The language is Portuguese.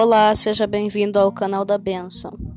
Olá, seja bem-vindo ao canal da Benção.